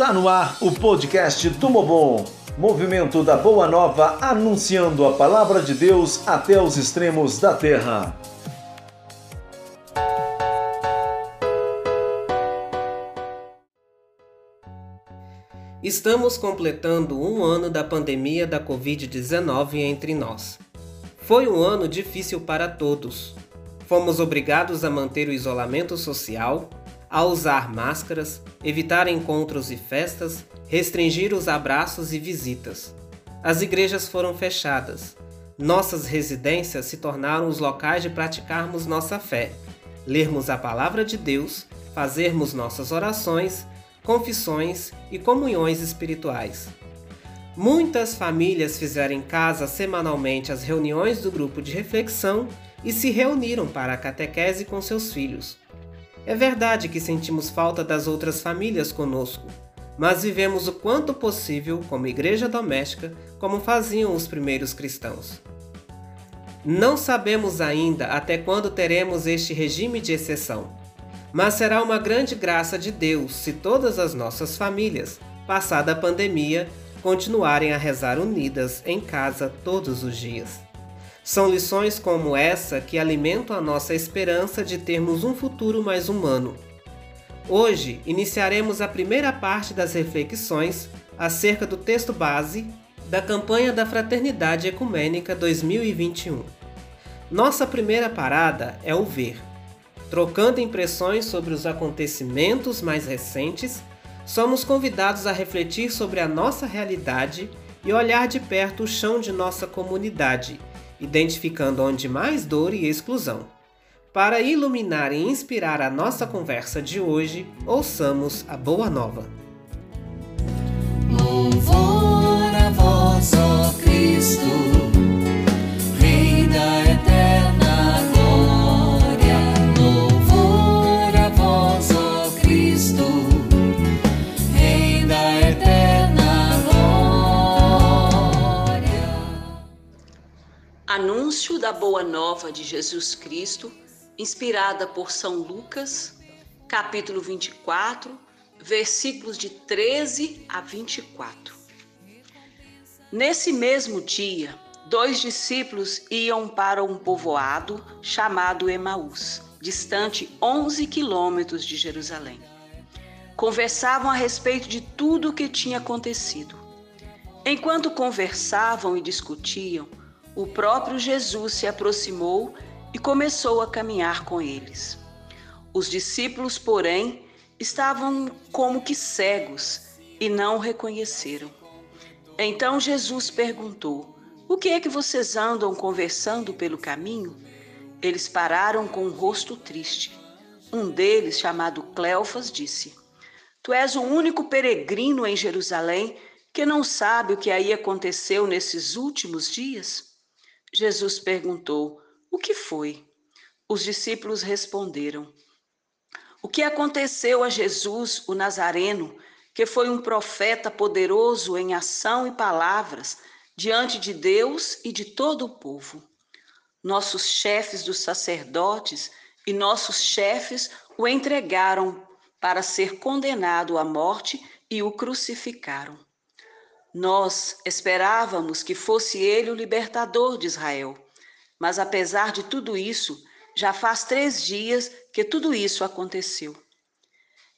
Está no ar o podcast Tumobom, movimento da Boa Nova anunciando a palavra de Deus até os extremos da terra. Estamos completando um ano da pandemia da Covid-19 entre nós. Foi um ano difícil para todos. Fomos obrigados a manter o isolamento social, a usar máscaras, evitar encontros e festas, restringir os abraços e visitas. As igrejas foram fechadas. Nossas residências se tornaram os locais de praticarmos nossa fé, lermos a palavra de Deus, fazermos nossas orações, confissões e comunhões espirituais. Muitas famílias fizeram em casa semanalmente as reuniões do grupo de reflexão e se reuniram para a catequese com seus filhos. É verdade que sentimos falta das outras famílias conosco, mas vivemos o quanto possível como igreja doméstica, como faziam os primeiros cristãos. Não sabemos ainda até quando teremos este regime de exceção, mas será uma grande graça de Deus se todas as nossas famílias, passada a pandemia, continuarem a rezar unidas em casa todos os dias. São lições como essa que alimentam a nossa esperança de termos um futuro mais humano. Hoje iniciaremos a primeira parte das reflexões acerca do texto base da campanha da Fraternidade Ecumênica 2021. Nossa primeira parada é o ver. Trocando impressões sobre os acontecimentos mais recentes, somos convidados a refletir sobre a nossa realidade e olhar de perto o chão de nossa comunidade identificando onde mais dor e exclusão. Para iluminar e inspirar a nossa conversa de hoje, ouçamos a Boa Nova. Louvor a vós, ó Cristo, Anúncio da Boa Nova de Jesus Cristo, inspirada por São Lucas, capítulo 24, versículos de 13 a 24. Nesse mesmo dia, dois discípulos iam para um povoado chamado Emaús, distante 11 quilômetros de Jerusalém. Conversavam a respeito de tudo o que tinha acontecido. Enquanto conversavam e discutiam, o próprio Jesus se aproximou e começou a caminhar com eles. Os discípulos, porém, estavam como que cegos e não o reconheceram. Então Jesus perguntou: O que é que vocês andam conversando pelo caminho? Eles pararam com o rosto triste. Um deles, chamado Cleofas, disse: Tu és o único peregrino em Jerusalém que não sabe o que aí aconteceu nesses últimos dias? Jesus perguntou: O que foi? Os discípulos responderam: O que aconteceu a Jesus, o Nazareno, que foi um profeta poderoso em ação e palavras diante de Deus e de todo o povo. Nossos chefes dos sacerdotes e nossos chefes o entregaram para ser condenado à morte e o crucificaram. Nós esperávamos que fosse ele o libertador de Israel, mas apesar de tudo isso, já faz três dias que tudo isso aconteceu.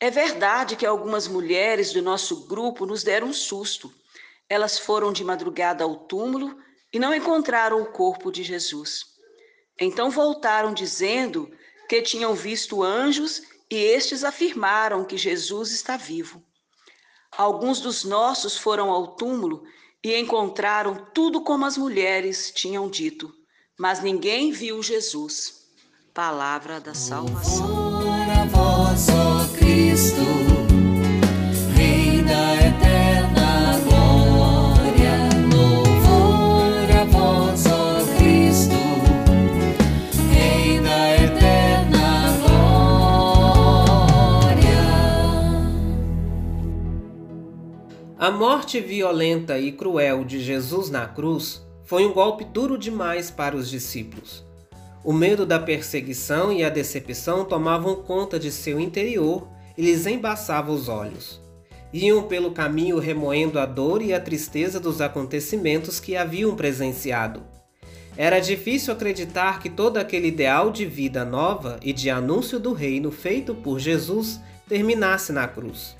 É verdade que algumas mulheres do nosso grupo nos deram um susto. Elas foram de madrugada ao túmulo e não encontraram o corpo de Jesus. Então voltaram dizendo que tinham visto anjos e estes afirmaram que Jesus está vivo. Alguns dos nossos foram ao túmulo e encontraram tudo como as mulheres tinham dito, mas ninguém viu Jesus. Palavra da salvação. Louvor a vós, ó Cristo, morte violenta e cruel de Jesus na cruz foi um golpe duro demais para os discípulos. O medo da perseguição e a decepção tomavam conta de seu interior e lhes embaçava os olhos. Iam pelo caminho remoendo a dor e a tristeza dos acontecimentos que haviam presenciado. Era difícil acreditar que todo aquele ideal de vida nova e de anúncio do reino feito por Jesus terminasse na cruz.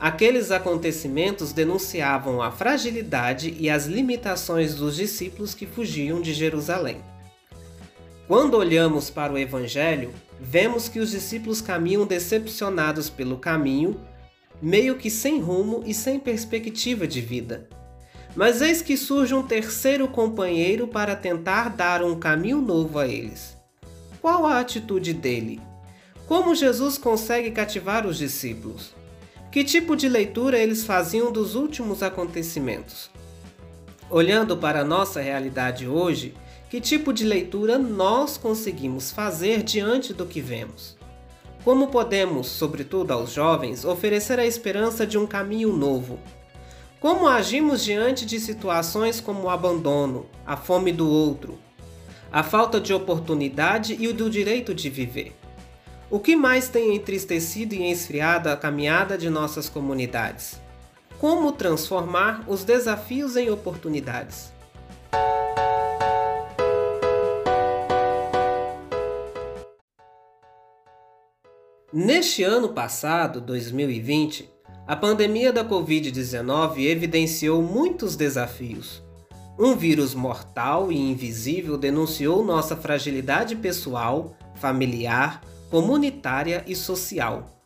Aqueles acontecimentos denunciavam a fragilidade e as limitações dos discípulos que fugiam de Jerusalém. Quando olhamos para o Evangelho, vemos que os discípulos caminham decepcionados pelo caminho meio que sem rumo e sem perspectiva de vida. Mas eis que surge um terceiro companheiro para tentar dar um caminho novo a eles. Qual a atitude dele? Como Jesus consegue cativar os discípulos? Que tipo de leitura eles faziam dos últimos acontecimentos? Olhando para a nossa realidade hoje, que tipo de leitura nós conseguimos fazer diante do que vemos? Como podemos, sobretudo aos jovens, oferecer a esperança de um caminho novo? Como agimos diante de situações como o abandono, a fome do outro, a falta de oportunidade e o do direito de viver? O que mais tem entristecido e esfriado a caminhada de nossas comunidades? Como transformar os desafios em oportunidades? Neste ano passado, 2020, a pandemia da Covid-19 evidenciou muitos desafios. Um vírus mortal e invisível denunciou nossa fragilidade pessoal, familiar, comunitária e social.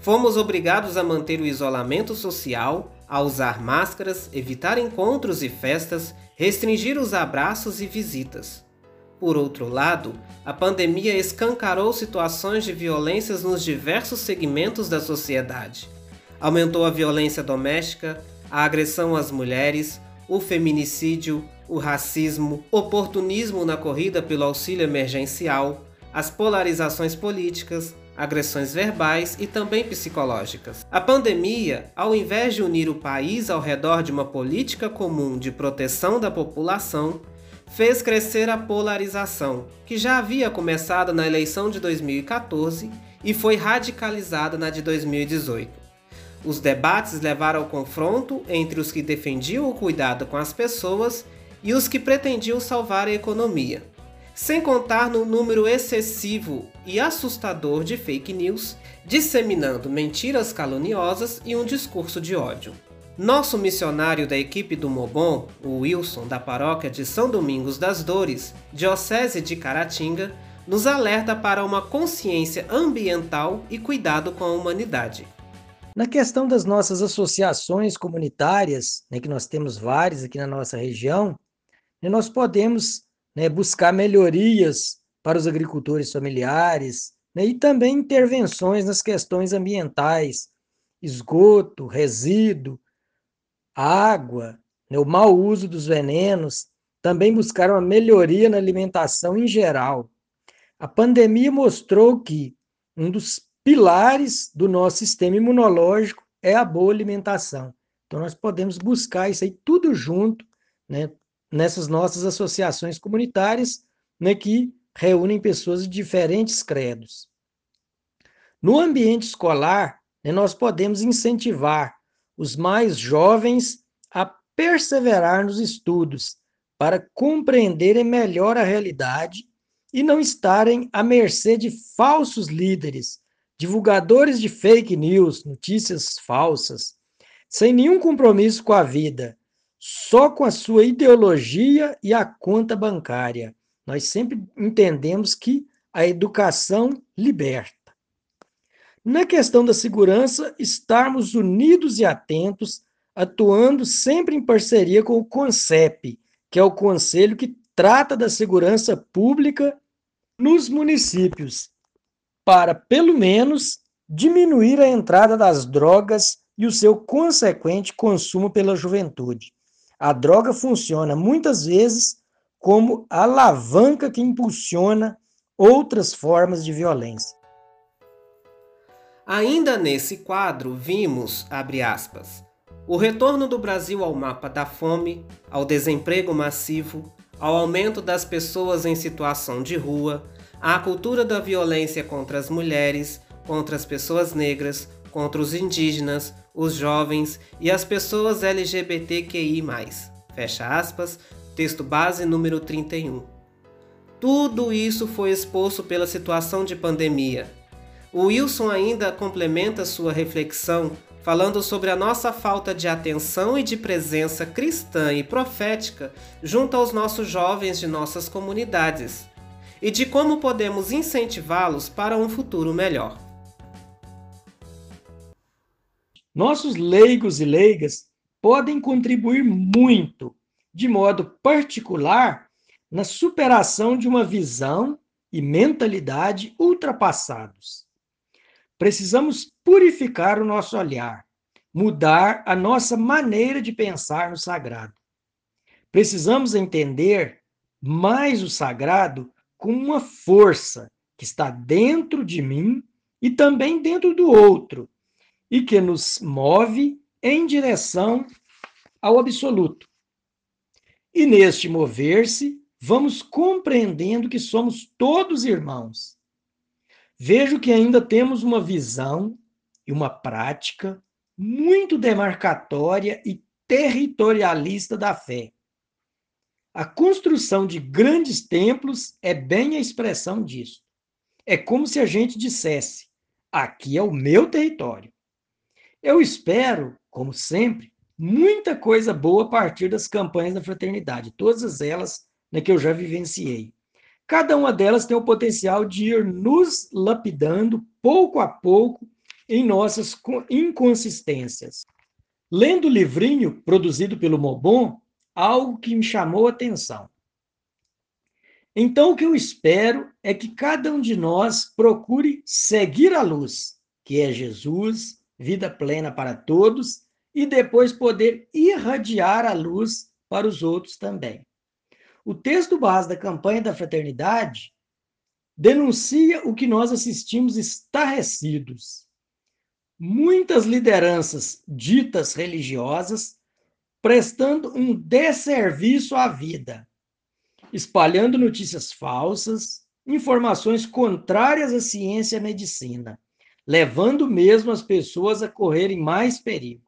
Fomos obrigados a manter o isolamento social, a usar máscaras, evitar encontros e festas, restringir os abraços e visitas. Por outro lado, a pandemia escancarou situações de violências nos diversos segmentos da sociedade. Aumentou a violência doméstica, a agressão às mulheres, o feminicídio, o racismo, oportunismo na corrida pelo auxílio emergencial, as polarizações políticas, agressões verbais e também psicológicas. A pandemia, ao invés de unir o país ao redor de uma política comum de proteção da população, fez crescer a polarização, que já havia começado na eleição de 2014 e foi radicalizada na de 2018. Os debates levaram ao confronto entre os que defendiam o cuidado com as pessoas e os que pretendiam salvar a economia, sem contar no número excessivo e assustador de fake news, disseminando mentiras caluniosas e um discurso de ódio. Nosso missionário da equipe do Mobon, o Wilson, da paróquia de São Domingos das Dores, Diocese de Caratinga, nos alerta para uma consciência ambiental e cuidado com a humanidade. Na questão das nossas associações comunitárias, né, que nós temos várias aqui na nossa região, né, nós podemos né, buscar melhorias para os agricultores familiares né, e também intervenções nas questões ambientais, esgoto, resíduo, água, né, o mau uso dos venenos, também buscaram uma melhoria na alimentação em geral. A pandemia mostrou que um dos pilares do nosso sistema imunológico é a boa alimentação. Então, nós podemos buscar isso aí tudo junto, né, nessas nossas associações comunitárias, né, que reúnem pessoas de diferentes credos. No ambiente escolar, né, nós podemos incentivar os mais jovens a perseverar nos estudos para compreenderem melhor a realidade e não estarem à mercê de falsos líderes, divulgadores de fake news, notícias falsas, sem nenhum compromisso com a vida, só com a sua ideologia e a conta bancária. Nós sempre entendemos que a educação liberta. Na questão da segurança, estarmos unidos e atentos, atuando sempre em parceria com o CONCEP, que é o conselho que trata da segurança pública nos municípios, para, pelo menos, diminuir a entrada das drogas e o seu consequente consumo pela juventude. A droga funciona muitas vezes como alavanca que impulsiona outras formas de violência. Ainda nesse quadro, vimos, abre aspas, o retorno do Brasil ao mapa da fome, ao desemprego massivo, ao aumento das pessoas em situação de rua, à cultura da violência contra as mulheres, contra as pessoas negras, contra os indígenas, os jovens e as pessoas LGBTQI+. Fecha aspas, texto base número 31. Tudo isso foi exposto pela situação de pandemia. O Wilson ainda complementa sua reflexão falando sobre a nossa falta de atenção e de presença cristã e profética junto aos nossos jovens de nossas comunidades e de como podemos incentivá-los para um futuro melhor. Nossos leigos e leigas podem contribuir muito, de modo particular, na superação de uma visão e mentalidade ultrapassados. Precisamos purificar o nosso olhar, mudar a nossa maneira de pensar no sagrado. Precisamos entender mais o sagrado como uma força que está dentro de mim e também dentro do outro, e que nos move em direção ao absoluto. E neste mover-se, vamos compreendendo que somos todos irmãos vejo que ainda temos uma visão e uma prática muito demarcatória e territorialista da fé. A construção de grandes templos é bem a expressão disso. É como se a gente dissesse: aqui é o meu território. Eu espero, como sempre, muita coisa boa a partir das campanhas da fraternidade, todas elas né, que eu já vivenciei. Cada uma delas tem o potencial de ir nos lapidando pouco a pouco em nossas inconsistências. Lendo o livrinho produzido pelo Mobon, algo que me chamou a atenção. Então, o que eu espero é que cada um de nós procure seguir a luz, que é Jesus, vida plena para todos, e depois poder irradiar a luz para os outros também. O texto base da campanha da fraternidade denuncia o que nós assistimos estarrecidos. Muitas lideranças ditas religiosas prestando um desserviço à vida, espalhando notícias falsas, informações contrárias à ciência e à medicina, levando mesmo as pessoas a correrem mais perigo.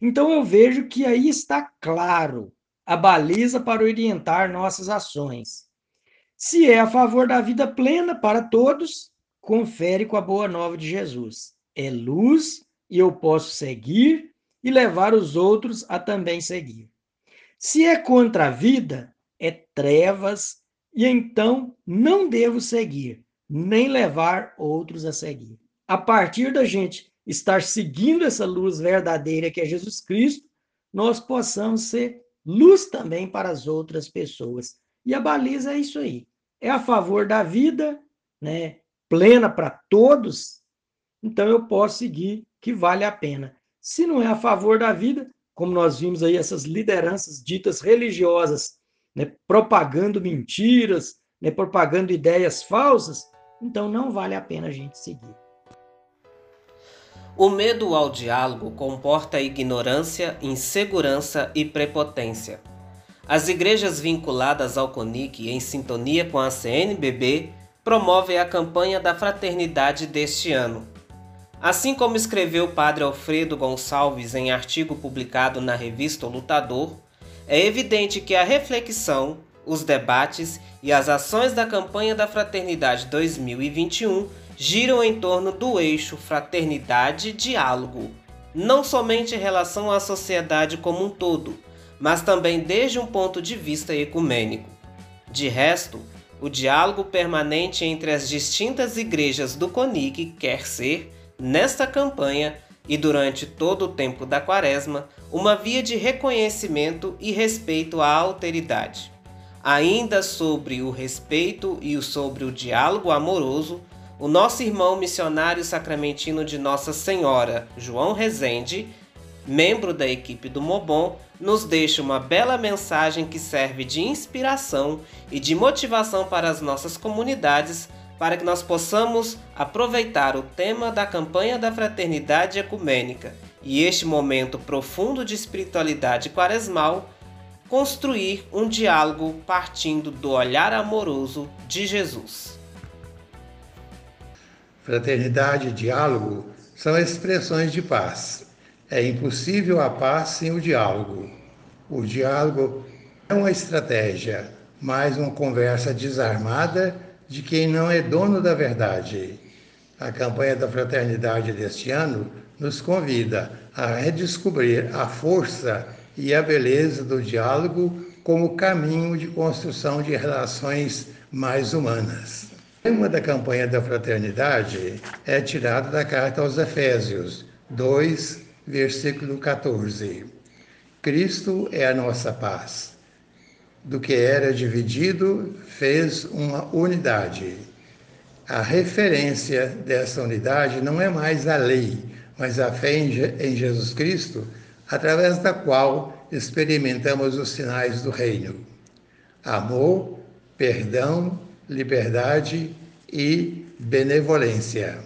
Então eu vejo que aí está claro a baliza para orientar nossas ações. Se é a favor da vida plena para todos, confere com a boa nova de Jesus. É luz e eu posso seguir e levar os outros a também seguir. Se é contra a vida, é trevas e então não devo seguir, nem levar outros a seguir. A partir da gente estar seguindo essa luz verdadeira que é Jesus Cristo, nós possamos ser luz também para as outras pessoas. E a baliza é isso aí. É a favor da vida, né, plena para todos, então eu posso seguir que vale a pena. Se não é a favor da vida, como nós vimos aí essas lideranças ditas religiosas, né, propagando mentiras, né, propagando ideias falsas, então não vale a pena a gente seguir. O medo ao diálogo comporta ignorância, insegurança e prepotência. As igrejas vinculadas ao CONIC, em sintonia com a CNBB, promovem a campanha da fraternidade deste ano. Assim como escreveu o padre Alfredo Gonçalves em artigo publicado na revista o Lutador, é evidente que a reflexão, os debates e as ações da campanha da Fraternidade 2021 giram em torno do eixo fraternidade e diálogo, não somente em relação à sociedade como um todo, mas também desde um ponto de vista ecumênico. De resto, o diálogo permanente entre as distintas igrejas do CONIC quer ser, nesta campanha e durante todo o tempo da Quaresma, uma via de reconhecimento e respeito à alteridade. Ainda sobre o respeito e sobre o diálogo amoroso, o nosso irmão missionário sacramentino de Nossa Senhora, João Rezende, membro da equipe do Mobon, nos deixa uma bela mensagem que serve de inspiração e de motivação para as nossas comunidades para que nós possamos aproveitar o tema da campanha da fraternidade ecumênica e este momento profundo de espiritualidade quaresmal, construir um diálogo partindo do olhar amoroso de Jesus. Fraternidade e diálogo são expressões de paz. É impossível a paz sem o diálogo. O diálogo é uma estratégia, mas uma conversa desarmada de quem não é dono da verdade. A campanha da fraternidade deste ano nos convida a redescobrir a força e a beleza do diálogo como caminho de construção de relações mais humanas. O tema da campanha da fraternidade é tirado da carta aos Efésios 2, versículo 14. Cristo é a nossa paz. Do que era dividido, fez uma unidade. A referência dessa unidade não é mais a lei, mas a fé em Jesus Cristo, através da qual experimentamos os sinais do reino: amor, perdão, liberdade e benevolência.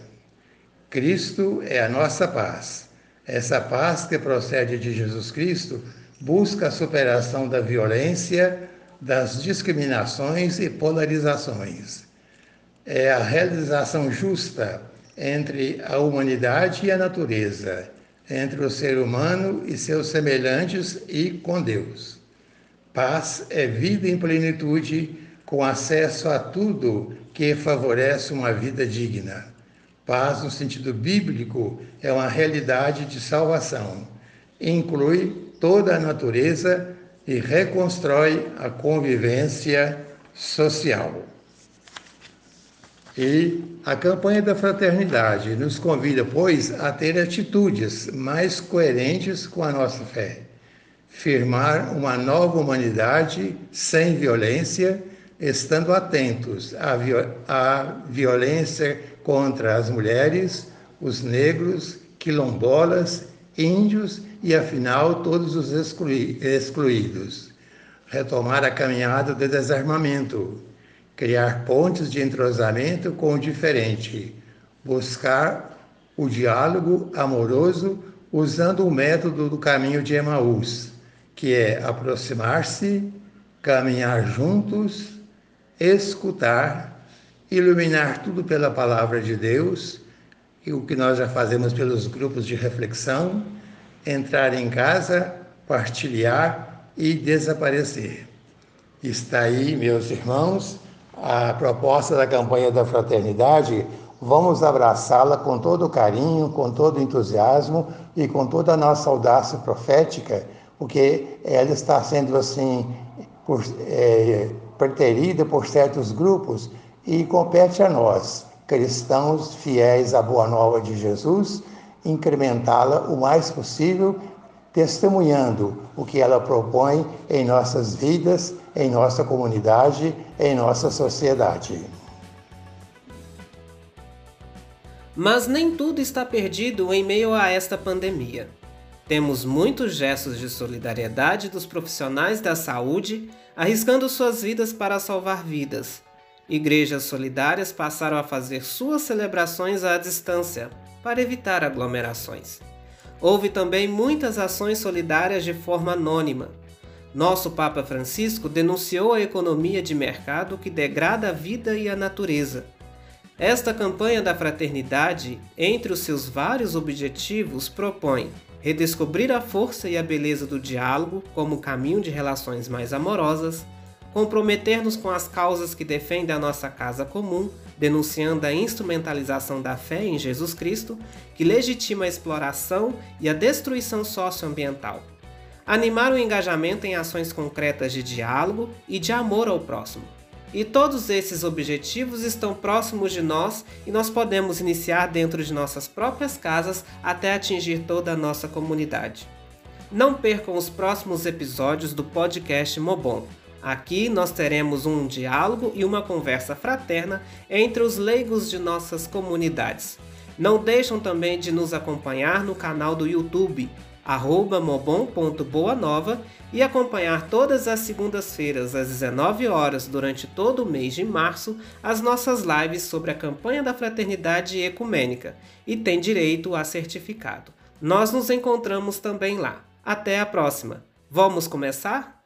Cristo é a nossa paz. Essa paz que procede de Jesus Cristo busca a superação da violência, das discriminações e polarizações. É a realização justa entre a humanidade e a natureza, entre o ser humano e seus semelhantes e com Deus. Paz é vida em plenitude, com acesso a tudo que favorece uma vida digna. Paz, no sentido bíblico, é uma realidade de salvação. Inclui toda a natureza e reconstrói a convivência social. E a campanha da fraternidade nos convida, pois, a ter atitudes mais coerentes com a nossa fé, firmar uma nova humanidade sem violência, estando atentos à, à violência contra as mulheres, os negros, quilombolas, índios e, afinal, todos os excluídos. Retomar a caminhada do desarmamento criar pontes de entrosamento com o diferente, buscar o diálogo amoroso usando o método do caminho de Emaús, que é aproximar-se, caminhar juntos, escutar, iluminar tudo pela palavra de Deus, e o que nós já fazemos pelos grupos de reflexão, entrar em casa, partilhar e desaparecer. Está aí, meus irmãos, a proposta da campanha da fraternidade, vamos abraçá-la com todo carinho, com todo entusiasmo e com toda a nossa audácia profética, porque ela está sendo assim por, é, preterida por certos grupos e compete a nós, cristãos fiéis à boa nova de Jesus, incrementá-la o mais possível testemunhando o que ela propõe em nossas vidas, em nossa comunidade, em nossa sociedade. Mas nem tudo está perdido em meio a esta pandemia. Temos muitos gestos de solidariedade dos profissionais da saúde arriscando suas vidas para salvar vidas. Igrejas solidárias passaram a fazer suas celebrações à distância para evitar aglomerações. Houve também muitas ações solidárias de forma anônima. Nosso Papa Francisco denunciou a economia de mercado que degrada a vida e a natureza. Esta campanha da fraternidade, entre os seus vários objetivos, propõe redescobrir a força e a beleza do diálogo como caminho de relações mais amorosas, comprometer-nos com as causas que defendem a nossa casa comum, denunciando a instrumentalização da fé em Jesus Cristo, que legitima a exploração e a destruição socioambiental. Animar o engajamento em ações concretas de diálogo e de amor ao próximo. E todos esses objetivos estão próximos de nós e nós podemos iniciar dentro de nossas próprias casas até atingir toda a nossa comunidade. Não percam os próximos episódios do podcast Mobon Aqui nós teremos um diálogo e uma conversa fraterna entre os leigos de nossas comunidades. Não deixam também de nos acompanhar no canal do YouTube, mobon.boanova e acompanhar todas as segundas-feiras às 19 horas durante todo o mês de março as nossas lives sobre a campanha da fraternidade ecumênica e tem direito a certificado. Nós nos encontramos também lá. Até a próxima. Vamos começar?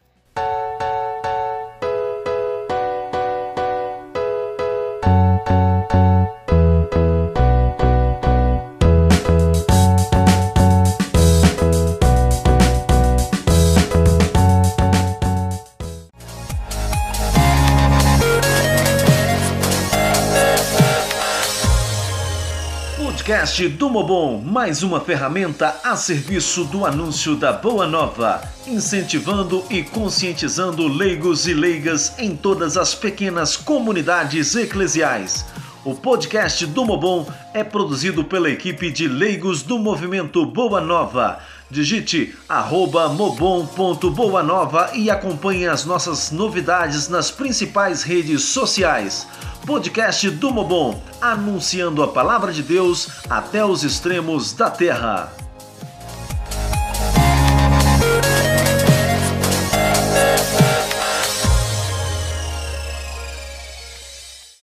Podcast do Mobon, mais uma ferramenta a serviço do anúncio da Boa Nova, incentivando e conscientizando leigos e leigas em todas as pequenas comunidades eclesiais. O podcast do Mobon é produzido pela equipe de leigos do movimento Boa Nova. Digite arroba mobon.boanova e acompanhe as nossas novidades nas principais redes sociais podcast do Mobon, anunciando a palavra de Deus até os extremos da terra.